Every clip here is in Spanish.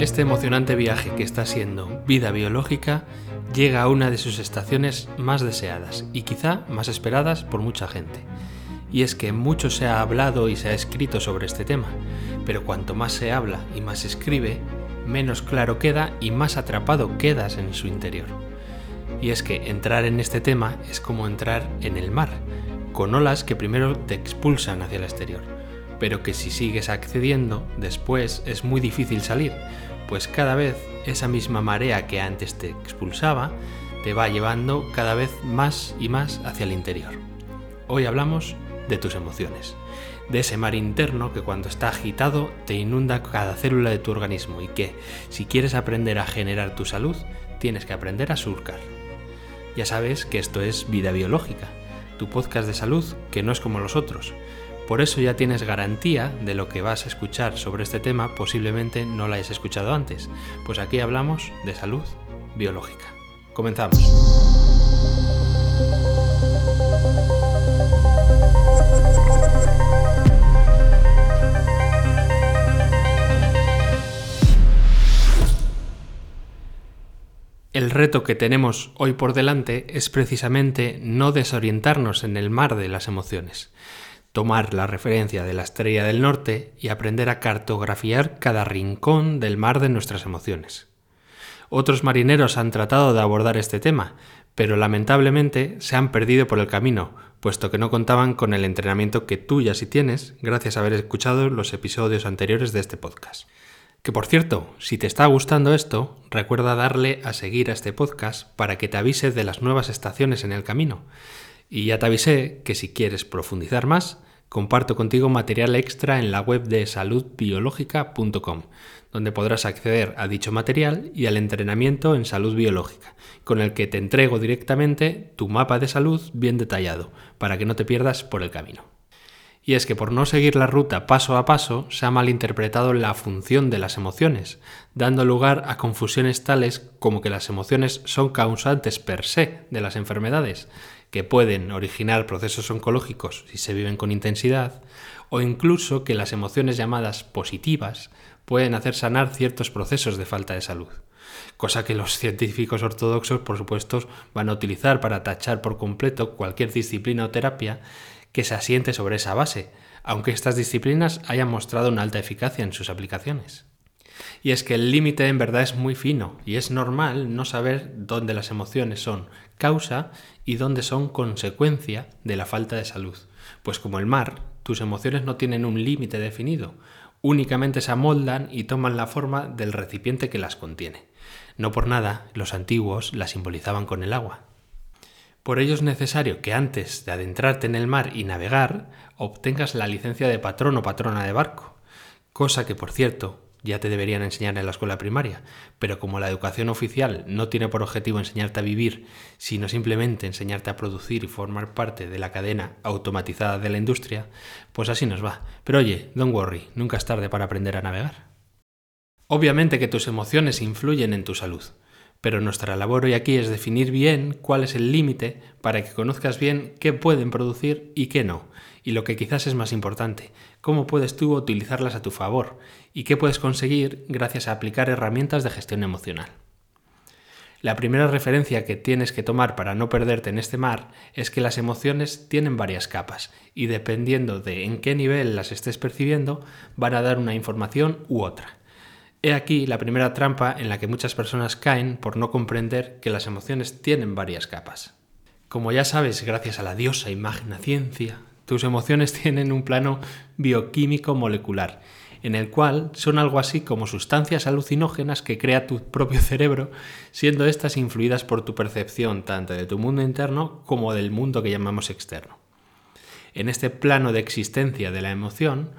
Este emocionante viaje que está siendo vida biológica llega a una de sus estaciones más deseadas y quizá más esperadas por mucha gente. Y es que mucho se ha hablado y se ha escrito sobre este tema, pero cuanto más se habla y más se escribe, menos claro queda y más atrapado quedas en su interior. Y es que entrar en este tema es como entrar en el mar, con olas que primero te expulsan hacia el exterior, pero que si sigues accediendo, después es muy difícil salir, pues cada vez esa misma marea que antes te expulsaba te va llevando cada vez más y más hacia el interior. Hoy hablamos de tus emociones, de ese mar interno que cuando está agitado te inunda cada célula de tu organismo y que, si quieres aprender a generar tu salud, tienes que aprender a surcar. Ya sabes que esto es vida biológica, tu podcast de salud que no es como los otros. Por eso ya tienes garantía de lo que vas a escuchar sobre este tema, posiblemente no lo hayas escuchado antes, pues aquí hablamos de salud biológica. Comenzamos. El reto que tenemos hoy por delante es precisamente no desorientarnos en el mar de las emociones, tomar la referencia de la estrella del norte y aprender a cartografiar cada rincón del mar de nuestras emociones. Otros marineros han tratado de abordar este tema, pero lamentablemente se han perdido por el camino, puesto que no contaban con el entrenamiento que tú ya sí tienes, gracias a haber escuchado los episodios anteriores de este podcast. Que por cierto, si te está gustando esto, recuerda darle a seguir a este podcast para que te avise de las nuevas estaciones en el camino. Y ya te avisé que si quieres profundizar más, comparto contigo material extra en la web de saludbiológica.com, donde podrás acceder a dicho material y al entrenamiento en salud biológica, con el que te entrego directamente tu mapa de salud bien detallado, para que no te pierdas por el camino. Y es que por no seguir la ruta paso a paso se ha malinterpretado la función de las emociones, dando lugar a confusiones tales como que las emociones son causantes per se de las enfermedades, que pueden originar procesos oncológicos si se viven con intensidad, o incluso que las emociones llamadas positivas pueden hacer sanar ciertos procesos de falta de salud cosa que los científicos ortodoxos, por supuesto, van a utilizar para tachar por completo cualquier disciplina o terapia que se asiente sobre esa base, aunque estas disciplinas hayan mostrado una alta eficacia en sus aplicaciones. Y es que el límite en verdad es muy fino y es normal no saber dónde las emociones son causa y dónde son consecuencia de la falta de salud. Pues como el mar, tus emociones no tienen un límite definido, únicamente se amoldan y toman la forma del recipiente que las contiene. No por nada los antiguos las simbolizaban con el agua. Por ello es necesario que antes de adentrarte en el mar y navegar, obtengas la licencia de patrón o patrona de barco, cosa que, por cierto, ya te deberían enseñar en la escuela primaria, pero como la educación oficial no tiene por objetivo enseñarte a vivir, sino simplemente enseñarte a producir y formar parte de la cadena automatizada de la industria, pues así nos va. Pero oye, don't worry, nunca es tarde para aprender a navegar. Obviamente que tus emociones influyen en tu salud. Pero nuestra labor hoy aquí es definir bien cuál es el límite para que conozcas bien qué pueden producir y qué no. Y lo que quizás es más importante, cómo puedes tú utilizarlas a tu favor y qué puedes conseguir gracias a aplicar herramientas de gestión emocional. La primera referencia que tienes que tomar para no perderte en este mar es que las emociones tienen varias capas y dependiendo de en qué nivel las estés percibiendo van a dar una información u otra. He aquí la primera trampa en la que muchas personas caen por no comprender que las emociones tienen varias capas. Como ya sabes, gracias a la diosa imagen ciencia, tus emociones tienen un plano bioquímico molecular, en el cual son algo así como sustancias alucinógenas que crea tu propio cerebro, siendo estas influidas por tu percepción tanto de tu mundo interno como del mundo que llamamos externo. En este plano de existencia de la emoción,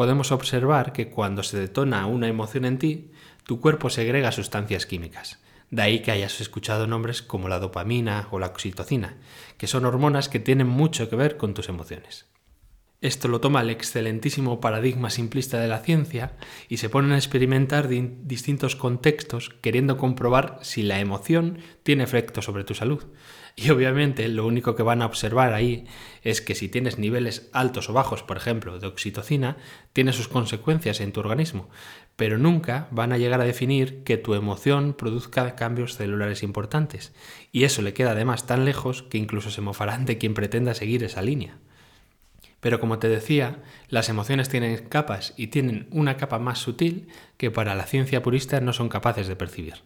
podemos observar que cuando se detona una emoción en ti, tu cuerpo segrega sustancias químicas. De ahí que hayas escuchado nombres como la dopamina o la oxitocina, que son hormonas que tienen mucho que ver con tus emociones. Esto lo toma el excelentísimo paradigma simplista de la ciencia y se ponen a experimentar distintos contextos queriendo comprobar si la emoción tiene efecto sobre tu salud. Y obviamente lo único que van a observar ahí es que si tienes niveles altos o bajos, por ejemplo, de oxitocina, tiene sus consecuencias en tu organismo, pero nunca van a llegar a definir que tu emoción produzca cambios celulares importantes. Y eso le queda además tan lejos que incluso se mofarán de quien pretenda seguir esa línea. Pero como te decía, las emociones tienen capas y tienen una capa más sutil que para la ciencia purista no son capaces de percibir.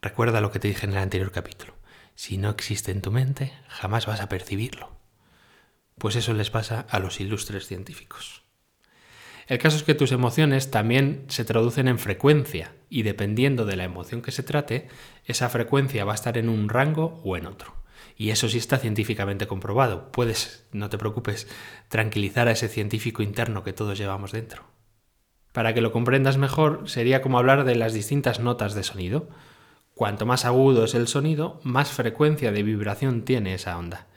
Recuerda lo que te dije en el anterior capítulo. Si no existe en tu mente, jamás vas a percibirlo. Pues eso les pasa a los ilustres científicos. El caso es que tus emociones también se traducen en frecuencia y dependiendo de la emoción que se trate, esa frecuencia va a estar en un rango o en otro. Y eso sí está científicamente comprobado. Puedes, no te preocupes, tranquilizar a ese científico interno que todos llevamos dentro. Para que lo comprendas mejor, sería como hablar de las distintas notas de sonido. Cuanto más agudo es el sonido, más frecuencia de vibración tiene esa onda.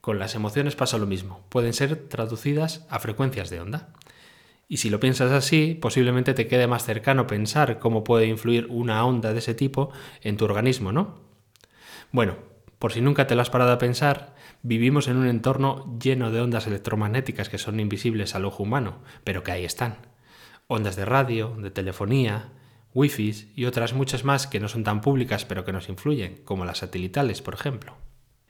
Con las emociones pasa lo mismo, pueden ser traducidas a frecuencias de onda. Y si lo piensas así, posiblemente te quede más cercano pensar cómo puede influir una onda de ese tipo en tu organismo, ¿no? Bueno, por si nunca te lo has parado a pensar, vivimos en un entorno lleno de ondas electromagnéticas que son invisibles al ojo humano, pero que ahí están. Ondas de radio, de telefonía, wifi y otras muchas más que no son tan públicas pero que nos influyen, como las satelitales, por ejemplo.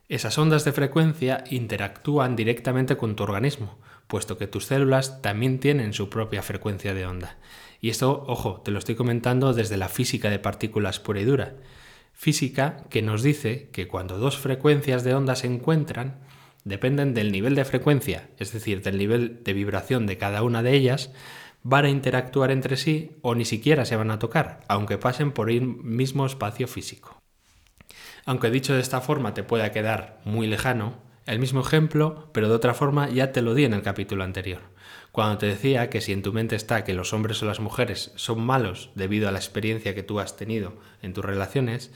Esas ondas de frecuencia interactúan directamente con tu organismo, puesto que tus células también tienen su propia frecuencia de onda. Y esto, ojo, te lo estoy comentando desde la física de partículas pura y dura física que nos dice que cuando dos frecuencias de onda se encuentran, dependen del nivel de frecuencia, es decir, del nivel de vibración de cada una de ellas, van a interactuar entre sí o ni siquiera se van a tocar, aunque pasen por el mismo espacio físico. Aunque dicho de esta forma te pueda quedar muy lejano, el mismo ejemplo, pero de otra forma ya te lo di en el capítulo anterior. Cuando te decía que si en tu mente está que los hombres o las mujeres son malos debido a la experiencia que tú has tenido en tus relaciones,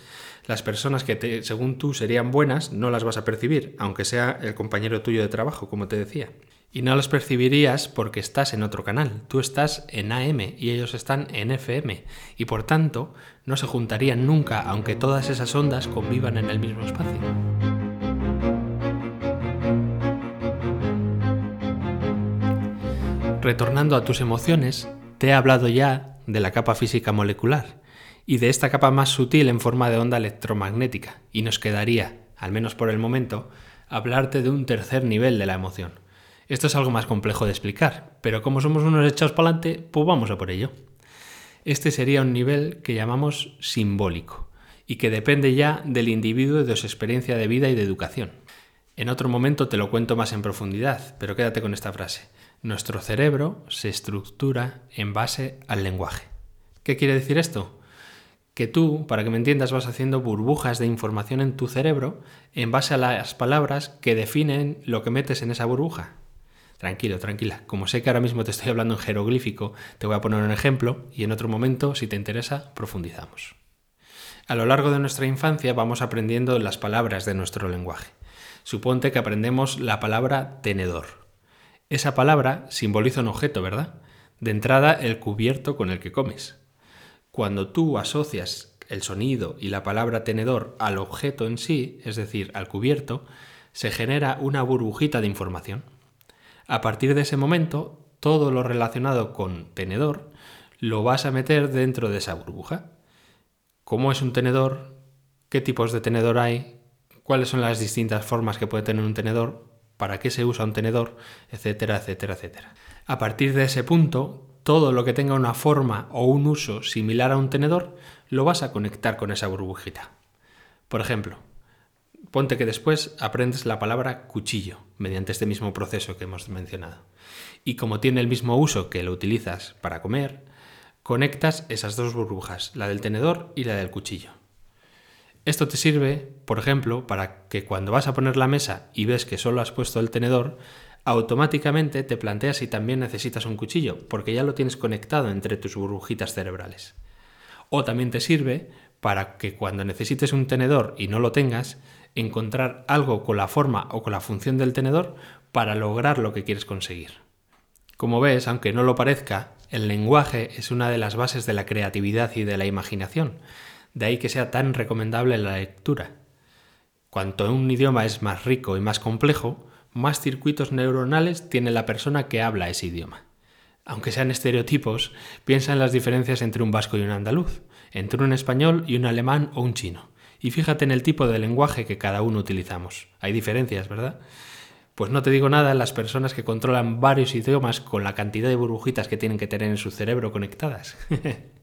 las personas que según tú serían buenas no las vas a percibir, aunque sea el compañero tuyo de trabajo, como te decía. Y no las percibirías porque estás en otro canal. Tú estás en AM y ellos están en FM. Y por tanto, no se juntarían nunca aunque todas esas ondas convivan en el mismo espacio. Retornando a tus emociones, te he hablado ya de la capa física molecular y de esta capa más sutil en forma de onda electromagnética, y nos quedaría, al menos por el momento, hablarte de un tercer nivel de la emoción. Esto es algo más complejo de explicar, pero como somos unos echados para adelante, pues vamos a por ello. Este sería un nivel que llamamos simbólico y que depende ya del individuo y de su experiencia de vida y de educación. En otro momento te lo cuento más en profundidad, pero quédate con esta frase. Nuestro cerebro se estructura en base al lenguaje. ¿Qué quiere decir esto? Que tú, para que me entiendas, vas haciendo burbujas de información en tu cerebro en base a las palabras que definen lo que metes en esa burbuja. Tranquilo, tranquila. Como sé que ahora mismo te estoy hablando en jeroglífico, te voy a poner un ejemplo y en otro momento, si te interesa, profundizamos. A lo largo de nuestra infancia vamos aprendiendo las palabras de nuestro lenguaje. Suponte que aprendemos la palabra tenedor. Esa palabra simboliza un objeto, ¿verdad? De entrada, el cubierto con el que comes. Cuando tú asocias el sonido y la palabra tenedor al objeto en sí, es decir, al cubierto, se genera una burbujita de información. A partir de ese momento, todo lo relacionado con tenedor lo vas a meter dentro de esa burbuja. ¿Cómo es un tenedor? ¿Qué tipos de tenedor hay? ¿Cuáles son las distintas formas que puede tener un tenedor? Para qué se usa un tenedor, etcétera, etcétera, etcétera. A partir de ese punto, todo lo que tenga una forma o un uso similar a un tenedor, lo vas a conectar con esa burbujita. Por ejemplo, ponte que después aprendes la palabra cuchillo mediante este mismo proceso que hemos mencionado. Y como tiene el mismo uso que lo utilizas para comer, conectas esas dos burbujas, la del tenedor y la del cuchillo. Esto te sirve, por ejemplo, para que cuando vas a poner la mesa y ves que solo has puesto el tenedor, automáticamente te planteas si también necesitas un cuchillo, porque ya lo tienes conectado entre tus burbujitas cerebrales. O también te sirve para que cuando necesites un tenedor y no lo tengas, encontrar algo con la forma o con la función del tenedor para lograr lo que quieres conseguir. Como ves, aunque no lo parezca, el lenguaje es una de las bases de la creatividad y de la imaginación, de ahí que sea tan recomendable la lectura. Cuanto un idioma es más rico y más complejo, más circuitos neuronales tiene la persona que habla ese idioma. Aunque sean estereotipos, piensa en las diferencias entre un vasco y un andaluz, entre un español y un alemán o un chino. Y fíjate en el tipo de lenguaje que cada uno utilizamos. Hay diferencias, ¿verdad? Pues no te digo nada las personas que controlan varios idiomas con la cantidad de burbujitas que tienen que tener en su cerebro conectadas.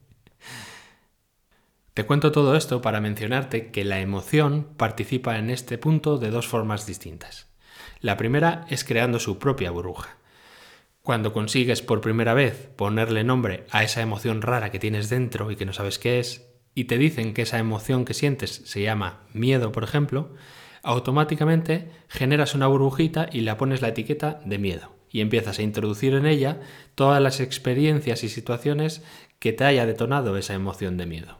te cuento todo esto para mencionarte que la emoción participa en este punto de dos formas distintas. La primera es creando su propia burbuja. Cuando consigues por primera vez ponerle nombre a esa emoción rara que tienes dentro y que no sabes qué es, y te dicen que esa emoción que sientes se llama miedo, por ejemplo, automáticamente generas una burbujita y la pones la etiqueta de miedo y empiezas a introducir en ella todas las experiencias y situaciones que te haya detonado esa emoción de miedo.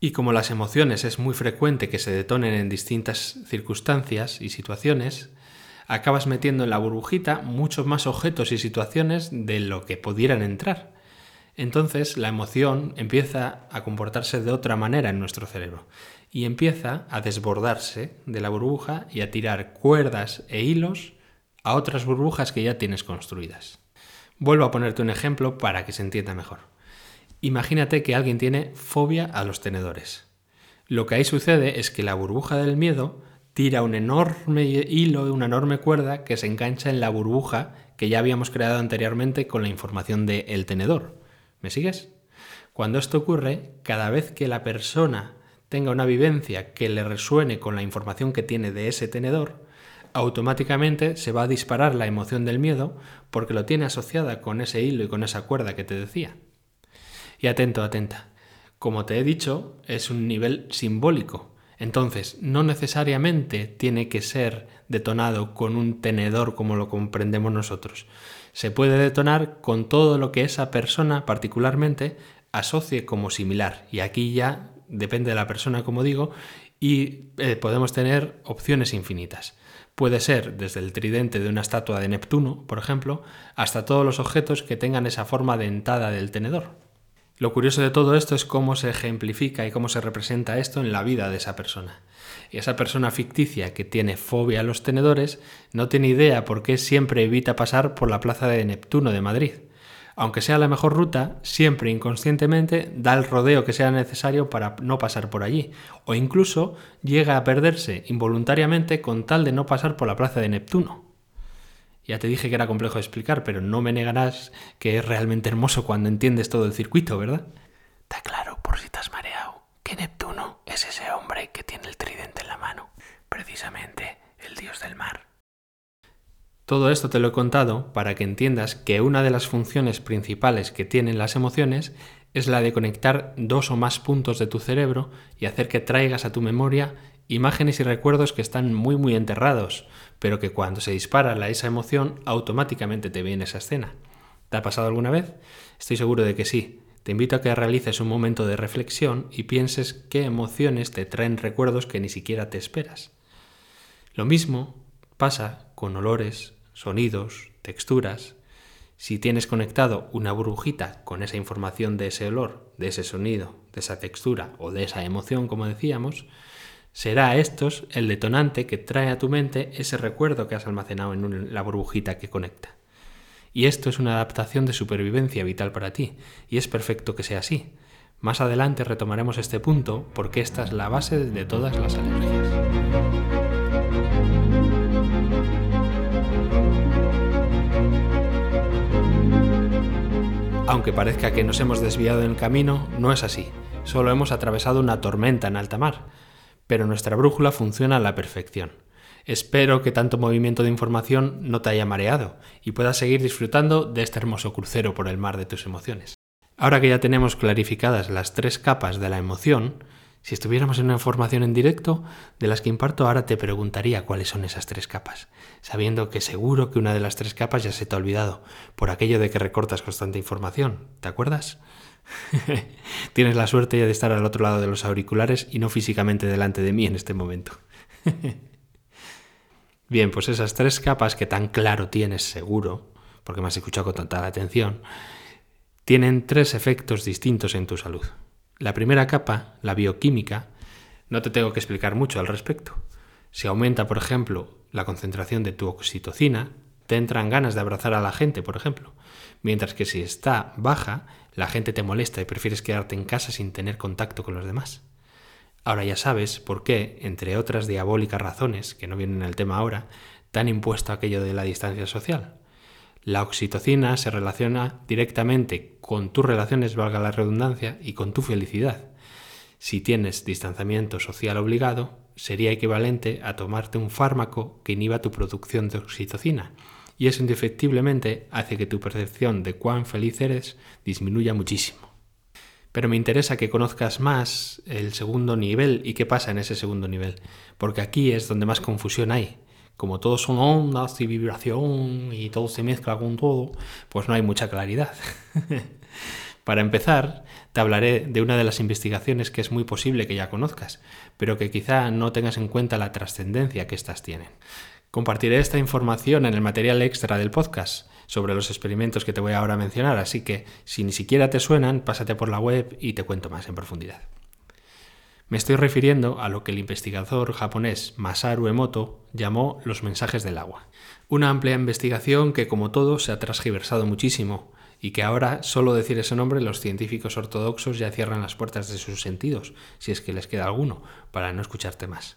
Y como las emociones es muy frecuente que se detonen en distintas circunstancias y situaciones, acabas metiendo en la burbujita muchos más objetos y situaciones de lo que pudieran entrar. Entonces la emoción empieza a comportarse de otra manera en nuestro cerebro y empieza a desbordarse de la burbuja y a tirar cuerdas e hilos a otras burbujas que ya tienes construidas. Vuelvo a ponerte un ejemplo para que se entienda mejor. Imagínate que alguien tiene fobia a los tenedores. Lo que ahí sucede es que la burbuja del miedo tira un enorme hilo, una enorme cuerda que se engancha en la burbuja que ya habíamos creado anteriormente con la información del el tenedor. ¿Me sigues? Cuando esto ocurre, cada vez que la persona tenga una vivencia que le resuene con la información que tiene de ese tenedor, automáticamente se va a disparar la emoción del miedo porque lo tiene asociada con ese hilo y con esa cuerda que te decía. Y atento, atenta. Como te he dicho, es un nivel simbólico. Entonces, no necesariamente tiene que ser detonado con un tenedor como lo comprendemos nosotros. Se puede detonar con todo lo que esa persona particularmente asocie como similar. Y aquí ya depende de la persona, como digo, y eh, podemos tener opciones infinitas. Puede ser desde el tridente de una estatua de Neptuno, por ejemplo, hasta todos los objetos que tengan esa forma dentada del tenedor. Lo curioso de todo esto es cómo se ejemplifica y cómo se representa esto en la vida de esa persona. Y esa persona ficticia que tiene fobia a los tenedores no tiene idea por qué siempre evita pasar por la plaza de Neptuno de Madrid aunque sea la mejor ruta, siempre inconscientemente da el rodeo que sea necesario para no pasar por allí, o incluso llega a perderse involuntariamente con tal de no pasar por la plaza de Neptuno. Ya te dije que era complejo de explicar, pero no me negarás que es realmente hermoso cuando entiendes todo el circuito, ¿verdad? Está claro, por si estás mareado, que Neptuno es ese hombre que tiene el tridente en la mano, precisamente el dios del mar. Todo esto te lo he contado para que entiendas que una de las funciones principales que tienen las emociones es la de conectar dos o más puntos de tu cerebro y hacer que traigas a tu memoria imágenes y recuerdos que están muy muy enterrados, pero que cuando se dispara la esa emoción automáticamente te viene esa escena. ¿Te ha pasado alguna vez? Estoy seguro de que sí. Te invito a que realices un momento de reflexión y pienses qué emociones te traen recuerdos que ni siquiera te esperas. Lo mismo pasa con olores, sonidos, texturas. Si tienes conectado una burbujita con esa información de ese olor, de ese sonido, de esa textura o de esa emoción, como decíamos, será estos el detonante que trae a tu mente ese recuerdo que has almacenado en la burbujita que conecta. Y esto es una adaptación de supervivencia vital para ti, y es perfecto que sea así. Más adelante retomaremos este punto porque esta es la base de todas las alergias. Aunque parezca que nos hemos desviado en el camino, no es así. Solo hemos atravesado una tormenta en alta mar. Pero nuestra brújula funciona a la perfección. Espero que tanto movimiento de información no te haya mareado y puedas seguir disfrutando de este hermoso crucero por el mar de tus emociones. Ahora que ya tenemos clarificadas las tres capas de la emoción, si estuviéramos en una formación en directo, de las que imparto ahora te preguntaría cuáles son esas tres capas, sabiendo que seguro que una de las tres capas ya se te ha olvidado, por aquello de que recortas constante información, ¿te acuerdas? Tienes la suerte ya de estar al otro lado de los auriculares y no físicamente delante de mí en este momento. Bien, pues esas tres capas que tan claro tienes seguro, porque me has escuchado con tanta atención, tienen tres efectos distintos en tu salud. La primera capa, la bioquímica, no te tengo que explicar mucho al respecto. Si aumenta, por ejemplo, la concentración de tu oxitocina, te entran ganas de abrazar a la gente, por ejemplo. Mientras que si está baja, la gente te molesta y prefieres quedarte en casa sin tener contacto con los demás. Ahora ya sabes por qué, entre otras diabólicas razones, que no vienen al tema ahora, te han impuesto aquello de la distancia social. La oxitocina se relaciona directamente con tus relaciones, valga la redundancia, y con tu felicidad. Si tienes distanciamiento social obligado, sería equivalente a tomarte un fármaco que inhiba tu producción de oxitocina, y eso indefectiblemente hace que tu percepción de cuán feliz eres disminuya muchísimo. Pero me interesa que conozcas más el segundo nivel y qué pasa en ese segundo nivel, porque aquí es donde más confusión hay. Como todos son ondas y vibración y todo se mezcla con todo, pues no hay mucha claridad. Para empezar, te hablaré de una de las investigaciones que es muy posible que ya conozcas, pero que quizá no tengas en cuenta la trascendencia que éstas tienen. Compartiré esta información en el material extra del podcast sobre los experimentos que te voy ahora a mencionar, así que si ni siquiera te suenan, pásate por la web y te cuento más en profundidad. Me estoy refiriendo a lo que el investigador japonés Masaru Emoto llamó los mensajes del agua. Una amplia investigación que, como todo, se ha transgiversado muchísimo y que ahora solo decir ese nombre los científicos ortodoxos ya cierran las puertas de sus sentidos, si es que les queda alguno, para no escucharte más.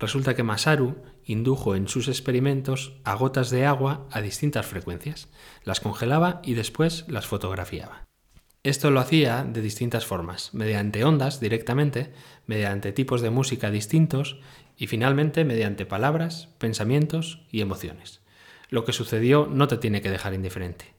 Resulta que Masaru indujo en sus experimentos a gotas de agua a distintas frecuencias, las congelaba y después las fotografiaba. Esto lo hacía de distintas formas, mediante ondas directamente, mediante tipos de música distintos y finalmente mediante palabras, pensamientos y emociones. Lo que sucedió no te tiene que dejar indiferente.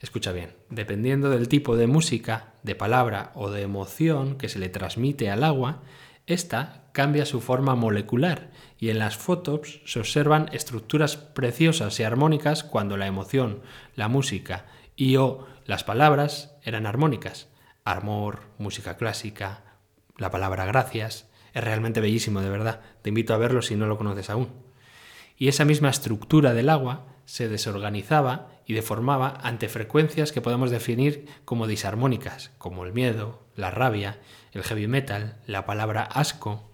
Escucha bien, dependiendo del tipo de música, de palabra o de emoción que se le transmite al agua, esta cambia su forma molecular y en las fotos se observan estructuras preciosas y armónicas cuando la emoción, la música y o las palabras eran armónicas. Amor, música clásica, la palabra gracias. Es realmente bellísimo, de verdad. Te invito a verlo si no lo conoces aún. Y esa misma estructura del agua se desorganizaba y deformaba ante frecuencias que podemos definir como disarmónicas, como el miedo, la rabia, el heavy metal, la palabra asco.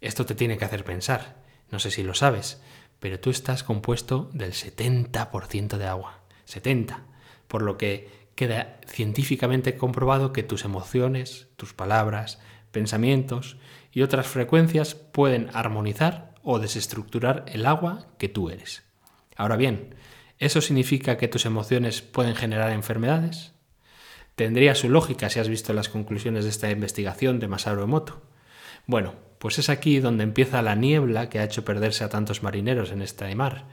Esto te tiene que hacer pensar. No sé si lo sabes, pero tú estás compuesto del 70% de agua. 70. Por lo que queda científicamente comprobado que tus emociones, tus palabras, pensamientos y otras frecuencias pueden armonizar o desestructurar el agua que tú eres. Ahora bien, ¿eso significa que tus emociones pueden generar enfermedades? Tendría su lógica si has visto las conclusiones de esta investigación de Masaru Emoto. Bueno, pues es aquí donde empieza la niebla que ha hecho perderse a tantos marineros en este mar.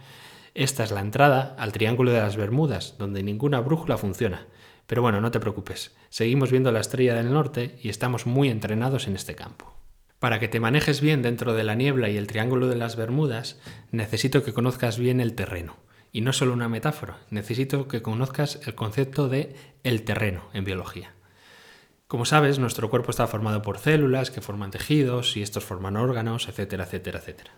Esta es la entrada al Triángulo de las Bermudas, donde ninguna brújula funciona. Pero bueno, no te preocupes, seguimos viendo la estrella del norte y estamos muy entrenados en este campo. Para que te manejes bien dentro de la niebla y el Triángulo de las Bermudas, necesito que conozcas bien el terreno. Y no solo una metáfora, necesito que conozcas el concepto de el terreno en biología. Como sabes, nuestro cuerpo está formado por células que forman tejidos y estos forman órganos, etcétera, etcétera, etcétera.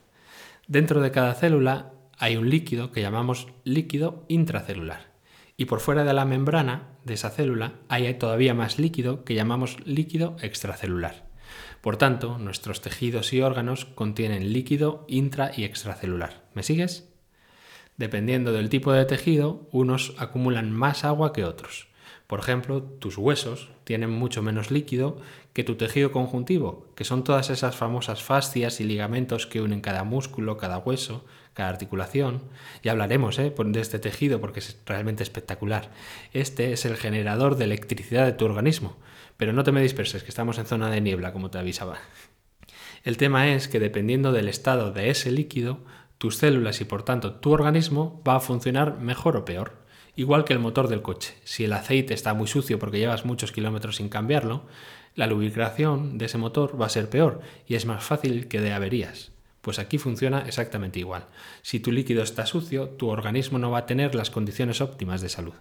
Dentro de cada célula hay un líquido que llamamos líquido intracelular. Y por fuera de la membrana de esa célula hay todavía más líquido que llamamos líquido extracelular. Por tanto, nuestros tejidos y órganos contienen líquido intra y extracelular. ¿Me sigues? Dependiendo del tipo de tejido, unos acumulan más agua que otros. Por ejemplo, tus huesos tienen mucho menos líquido que tu tejido conjuntivo, que son todas esas famosas fascias y ligamentos que unen cada músculo, cada hueso, cada articulación. Y hablaremos ¿eh? de este tejido porque es realmente espectacular. Este es el generador de electricidad de tu organismo. Pero no te me disperses, que estamos en zona de niebla, como te avisaba. El tema es que dependiendo del estado de ese líquido, tus células y por tanto tu organismo va a funcionar mejor o peor. Igual que el motor del coche. Si el aceite está muy sucio porque llevas muchos kilómetros sin cambiarlo, la lubricación de ese motor va a ser peor y es más fácil que de averías. Pues aquí funciona exactamente igual. Si tu líquido está sucio, tu organismo no va a tener las condiciones óptimas de salud.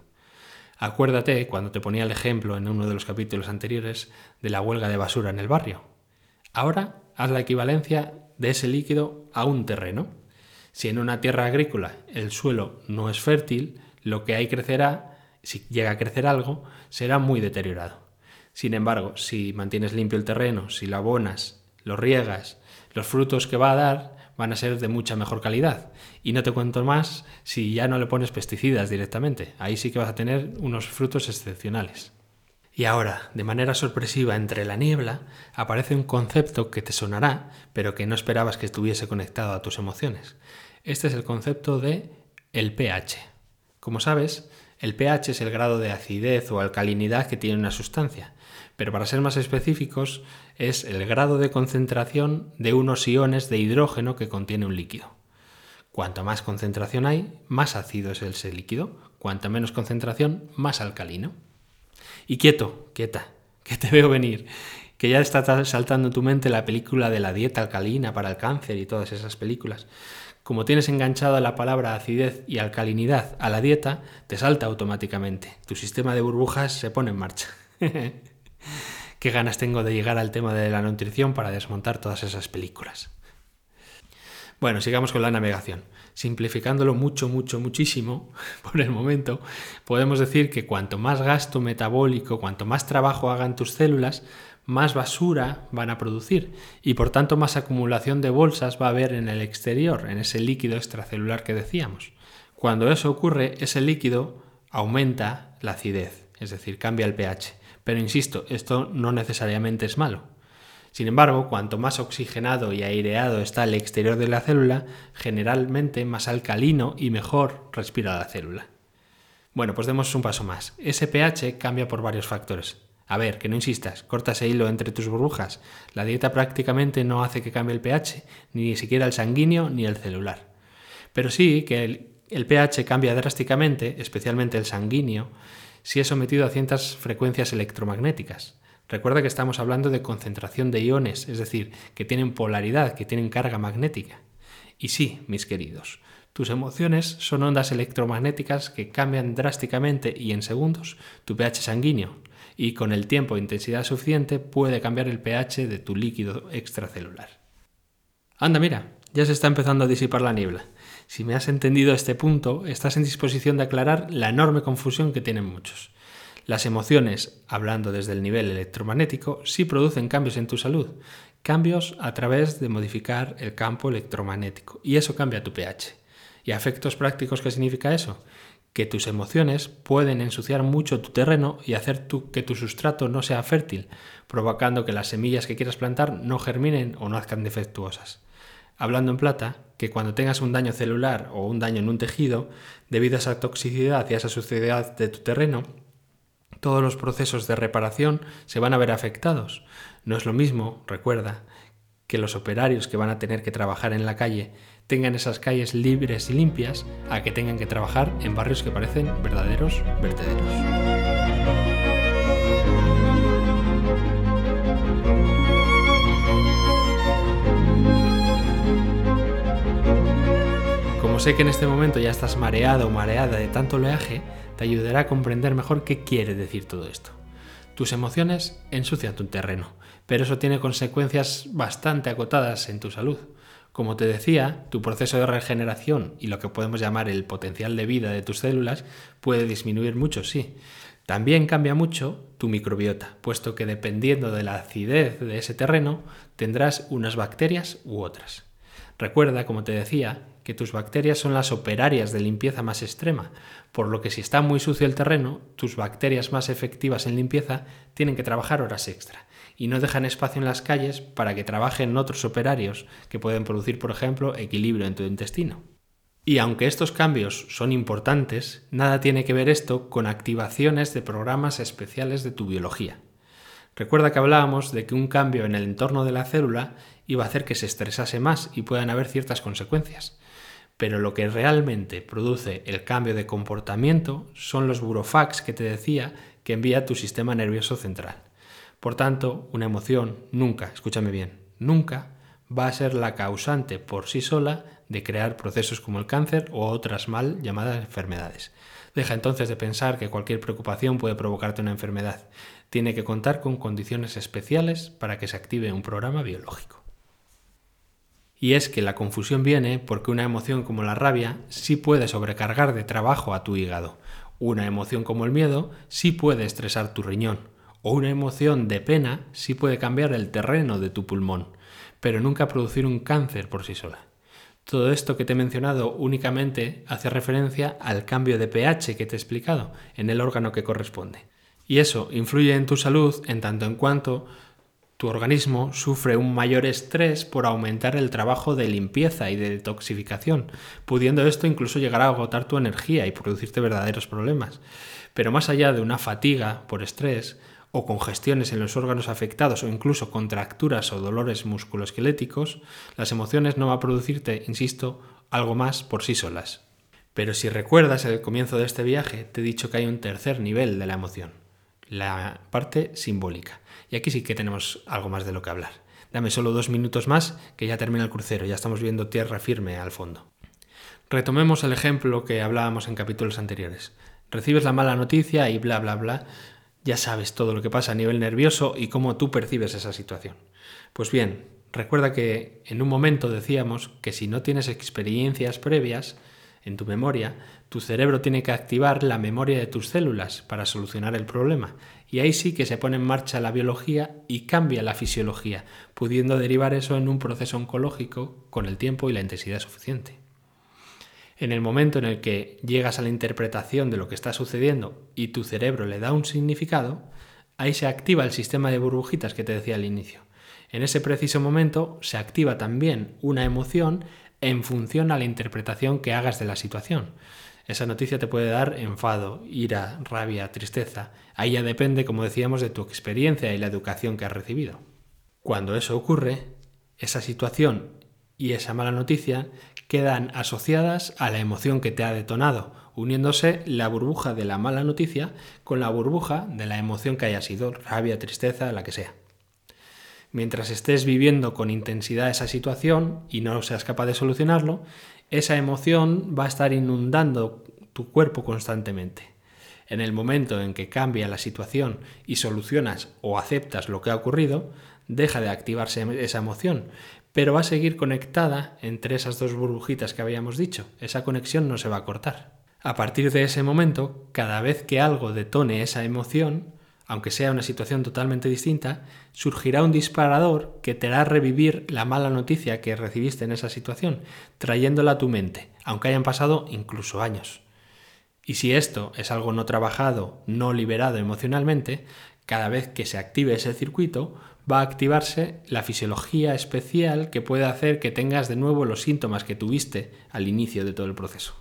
Acuérdate cuando te ponía el ejemplo en uno de los capítulos anteriores de la huelga de basura en el barrio. Ahora haz la equivalencia de ese líquido a un terreno. Si en una tierra agrícola el suelo no es fértil, lo que ahí crecerá, si llega a crecer algo, será muy deteriorado. Sin embargo, si mantienes limpio el terreno, si lo abonas, lo riegas, los frutos que va a dar van a ser de mucha mejor calidad. Y no te cuento más si ya no le pones pesticidas directamente. Ahí sí que vas a tener unos frutos excepcionales. Y ahora, de manera sorpresiva entre la niebla, aparece un concepto que te sonará, pero que no esperabas que estuviese conectado a tus emociones. Este es el concepto de el pH. Como sabes, el pH es el grado de acidez o alcalinidad que tiene una sustancia, pero para ser más específicos es el grado de concentración de unos iones de hidrógeno que contiene un líquido. Cuanto más concentración hay, más ácido es ese líquido, cuanta menos concentración, más alcalino. Y quieto, quieta, que te veo venir, que ya está saltando en tu mente la película de la dieta alcalina para el cáncer y todas esas películas. Como tienes enganchada la palabra acidez y alcalinidad a la dieta, te salta automáticamente. Tu sistema de burbujas se pone en marcha. Qué ganas tengo de llegar al tema de la nutrición para desmontar todas esas películas. Bueno, sigamos con la navegación. Simplificándolo mucho, mucho, muchísimo, por el momento, podemos decir que cuanto más gasto metabólico, cuanto más trabajo hagan tus células, más basura van a producir y por tanto más acumulación de bolsas va a haber en el exterior, en ese líquido extracelular que decíamos. Cuando eso ocurre, ese líquido aumenta la acidez, es decir, cambia el pH. Pero insisto, esto no necesariamente es malo. Sin embargo, cuanto más oxigenado y aireado está el exterior de la célula, generalmente más alcalino y mejor respira la célula. Bueno, pues demos un paso más. Ese pH cambia por varios factores. A ver, que no insistas, corta ese hilo entre tus burbujas. La dieta prácticamente no hace que cambie el pH, ni siquiera el sanguíneo ni el celular. Pero sí que el, pH cambia drásticamente, especialmente el sanguíneo, si es sometido a ciertas frecuencias electromagnéticas. Recuerda que estamos hablando de concentración de iones, es decir, que tienen polaridad, que tienen carga magnética. Y sí, mis queridos, tus emociones son ondas electromagnéticas que cambian drásticamente y en segundos tu pH sanguíneo, y con el tiempo e intensidad suficiente puede cambiar el pH de tu líquido extracelular. Anda, mira, ya se está empezando a disipar la niebla. Si me has entendido este punto, estás en disposición de aclarar la enorme confusión que tienen muchos. Las emociones, hablando desde el nivel electromagnético, sí producen cambios en tu salud, cambios a través de modificar el campo electromagnético, y eso cambia tu pH. ¿Y a efectos prácticos qué significa eso? Que tus emociones pueden ensuciar mucho tu terreno y hacer que tu sustrato no sea fértil, provocando que las semillas que quieras plantar no germinen o nazcan defectuosas. Hablando en plata, que cuando tengas un daño celular o un daño en un tejido, debido a esa toxicidad y a esa suciedad de tu terreno, todos los procesos de reparación se van a ver afectados. No es lo mismo, recuerda, que los operarios que van a tener que trabajar en la calle tengan esas calles libres y limpias a que tengan que trabajar en barrios que parecen verdaderos vertederos. Como sé que en este momento ya estás mareado o mareada de tanto oleaje, te ayudará a comprender mejor qué quiere decir todo esto. Tus emociones ensucian tu terreno, pero eso tiene consecuencias bastante acotadas en tu salud. Como te decía, tu proceso de regeneración y lo que podemos llamar el potencial de vida de tus células puede disminuir mucho, sí. También cambia mucho tu microbiota, puesto que dependiendo de la acidez de ese terreno, tendrás unas bacterias u otras. Recuerda, como te decía, que tus bacterias son las operarias de limpieza más extrema, por lo que si está muy sucio el terreno, tus bacterias más efectivas en limpieza tienen que trabajar horas extra y no dejan espacio en las calles para que trabajen otros operarios que pueden producir, por ejemplo, equilibrio en tu intestino. Y aunque estos cambios son importantes, nada tiene que ver esto con activaciones de programas especiales de tu biología. Recuerda que hablábamos de que un cambio en el entorno de la célula iba a hacer que se estresase más y puedan haber ciertas consecuencias. Pero lo que realmente produce el cambio de comportamiento son los burofax que te decía que envía tu sistema nervioso central. Por tanto, una emoción nunca, escúchame bien, nunca va a ser la causante por sí sola de crear procesos como el cáncer o otras mal llamadas enfermedades. Deja entonces de pensar que cualquier preocupación puede provocarte una enfermedad. Tiene que contar con condiciones especiales para que se active un programa biológico. Y es que la confusión viene porque una emoción como la rabia sí puede sobrecargar de trabajo a tu hígado. Una emoción como el miedo sí puede estresar tu riñón. O una emoción de pena sí puede cambiar el terreno de tu pulmón, pero nunca producir un cáncer por sí sola. Todo esto que te he mencionado únicamente hace referencia al cambio de pH que te he explicado en el órgano que corresponde. Y eso influye en tu salud en tanto en cuanto tu organismo sufre un mayor estrés por aumentar el trabajo de limpieza y de detoxificación, pudiendo esto incluso llegar a agotar tu energía y producirte verdaderos problemas. Pero más allá de una fatiga por estrés, o congestiones en los órganos afectados o incluso contracturas o dolores musculoesqueléticos, las emociones no van a producirte, insisto, algo más por sí solas. Pero si recuerdas el comienzo de este viaje, te he dicho que hay un tercer nivel de la emoción, la parte simbólica. Y aquí sí que tenemos algo más de lo que hablar. Dame solo dos minutos más que ya termina el crucero, ya estamos viendo tierra firme al fondo. Retomemos el ejemplo que hablábamos en capítulos anteriores. Recibes la mala noticia y bla bla bla, ya sabes todo lo que pasa a nivel nervioso y cómo tú percibes esa situación. Pues bien, recuerda que en un momento decíamos que si no tienes experiencias previas en tu memoria, tu cerebro tiene que activar la memoria de tus células para solucionar el problema y ahí sí que se pone en marcha la biología y cambia la fisiología, pudiendo derivar eso en un proceso oncológico con el tiempo y la intensidad suficiente. En el momento en el que llegas a la interpretación de lo que está sucediendo y tu cerebro le da un significado, ahí se activa el sistema de burbujitas que te decía al inicio. En ese preciso momento se activa también una emoción en función a la interpretación que hagas de la situación. Esa noticia te puede dar enfado, ira, rabia, tristeza. Ahí ya depende, como decíamos, de tu experiencia y la educación que has recibido. Cuando eso ocurre, esa situación y esa mala noticia quedan asociadas a la emoción que te ha detonado, uniéndose la burbuja de la mala noticia con la burbuja de la emoción que haya sido, rabia, tristeza, la que sea. Mientras estés viviendo con intensidad esa situación y no seas capaz de solucionarlo, esa emoción va a estar inundando tu cuerpo constantemente. En el momento en que cambia la situación y solucionas o aceptas lo que ha ocurrido, deja de activarse esa emoción, pero va a seguir conectada entre esas dos burbujitas que habíamos dicho. Esa conexión no se va a cortar. A partir de ese momento, cada vez que algo detone esa emoción, aunque sea una situación totalmente distinta, surgirá un disparador que te hará revivir la mala noticia que recibiste en esa situación, trayéndola a tu mente, aunque hayan pasado incluso años. Y si esto es algo no trabajado, no liberado emocionalmente, cada vez que se active ese circuito, va a activarse la fisiología especial que puede hacer que tengas de nuevo los síntomas que tuviste al inicio de todo el proceso.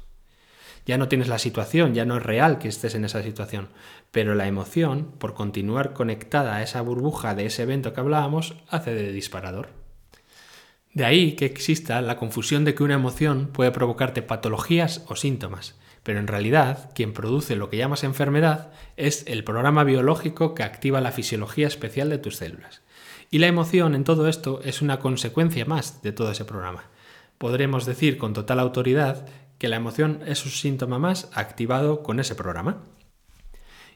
Ya no tienes la situación, ya no es real que estés en esa situación, pero la emoción, por continuar conectada a esa burbuja de ese evento que hablábamos, hace de disparador. De ahí que exista la confusión de que una emoción puede provocarte patologías o síntomas, pero en realidad quien produce lo que llamas enfermedad es el programa biológico que activa la fisiología especial de tus células. Y la emoción en todo esto es una consecuencia más de todo ese programa. Podremos decir con total autoridad que la emoción es un síntoma más activado con ese programa.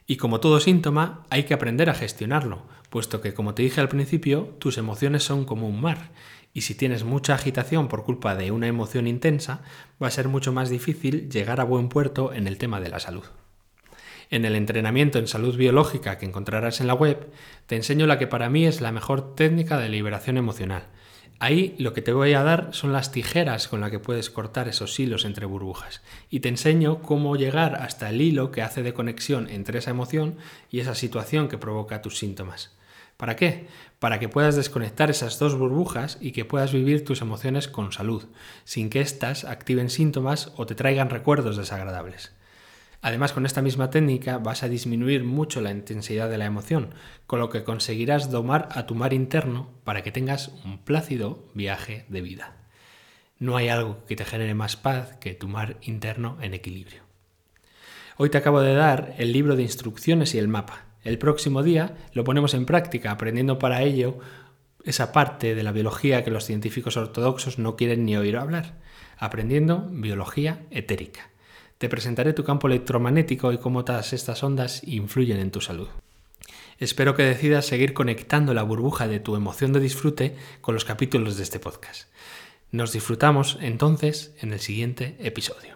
Y como todo síntoma, hay que aprender a gestionarlo, puesto que, como te dije al principio, tus emociones son como un mar, y si tienes mucha agitación por culpa de una emoción intensa, va a ser mucho más difícil llegar a buen puerto en el tema de la salud. En el entrenamiento en salud biológica que encontrarás en la web, te enseño la que para mí es la mejor técnica de liberación emocional, Ahí lo que te voy a dar son las tijeras con las que puedes cortar esos hilos entre burbujas y te enseño cómo llegar hasta el hilo que hace de conexión entre esa emoción y esa situación que provoca tus síntomas. ¿Para qué? Para que puedas desconectar esas dos burbujas y que puedas vivir tus emociones con salud, sin que éstas activen síntomas o te traigan recuerdos desagradables. Además, con esta misma técnica vas a disminuir mucho la intensidad de la emoción, con lo que conseguirás domar a tu mar interno para que tengas un plácido viaje de vida. No hay algo que te genere más paz que tu mar interno en equilibrio. Hoy te acabo de dar el libro de instrucciones y el mapa. El próximo día lo ponemos en práctica, aprendiendo para ello esa parte de la biología que los científicos ortodoxos no quieren ni oír hablar, aprendiendo biología etérica. Te presentaré tu campo electromagnético y cómo todas estas ondas influyen en tu salud. Espero que decidas seguir conectando la burbuja de tu emoción de disfrute con los capítulos de este podcast. Nos disfrutamos entonces en el siguiente episodio.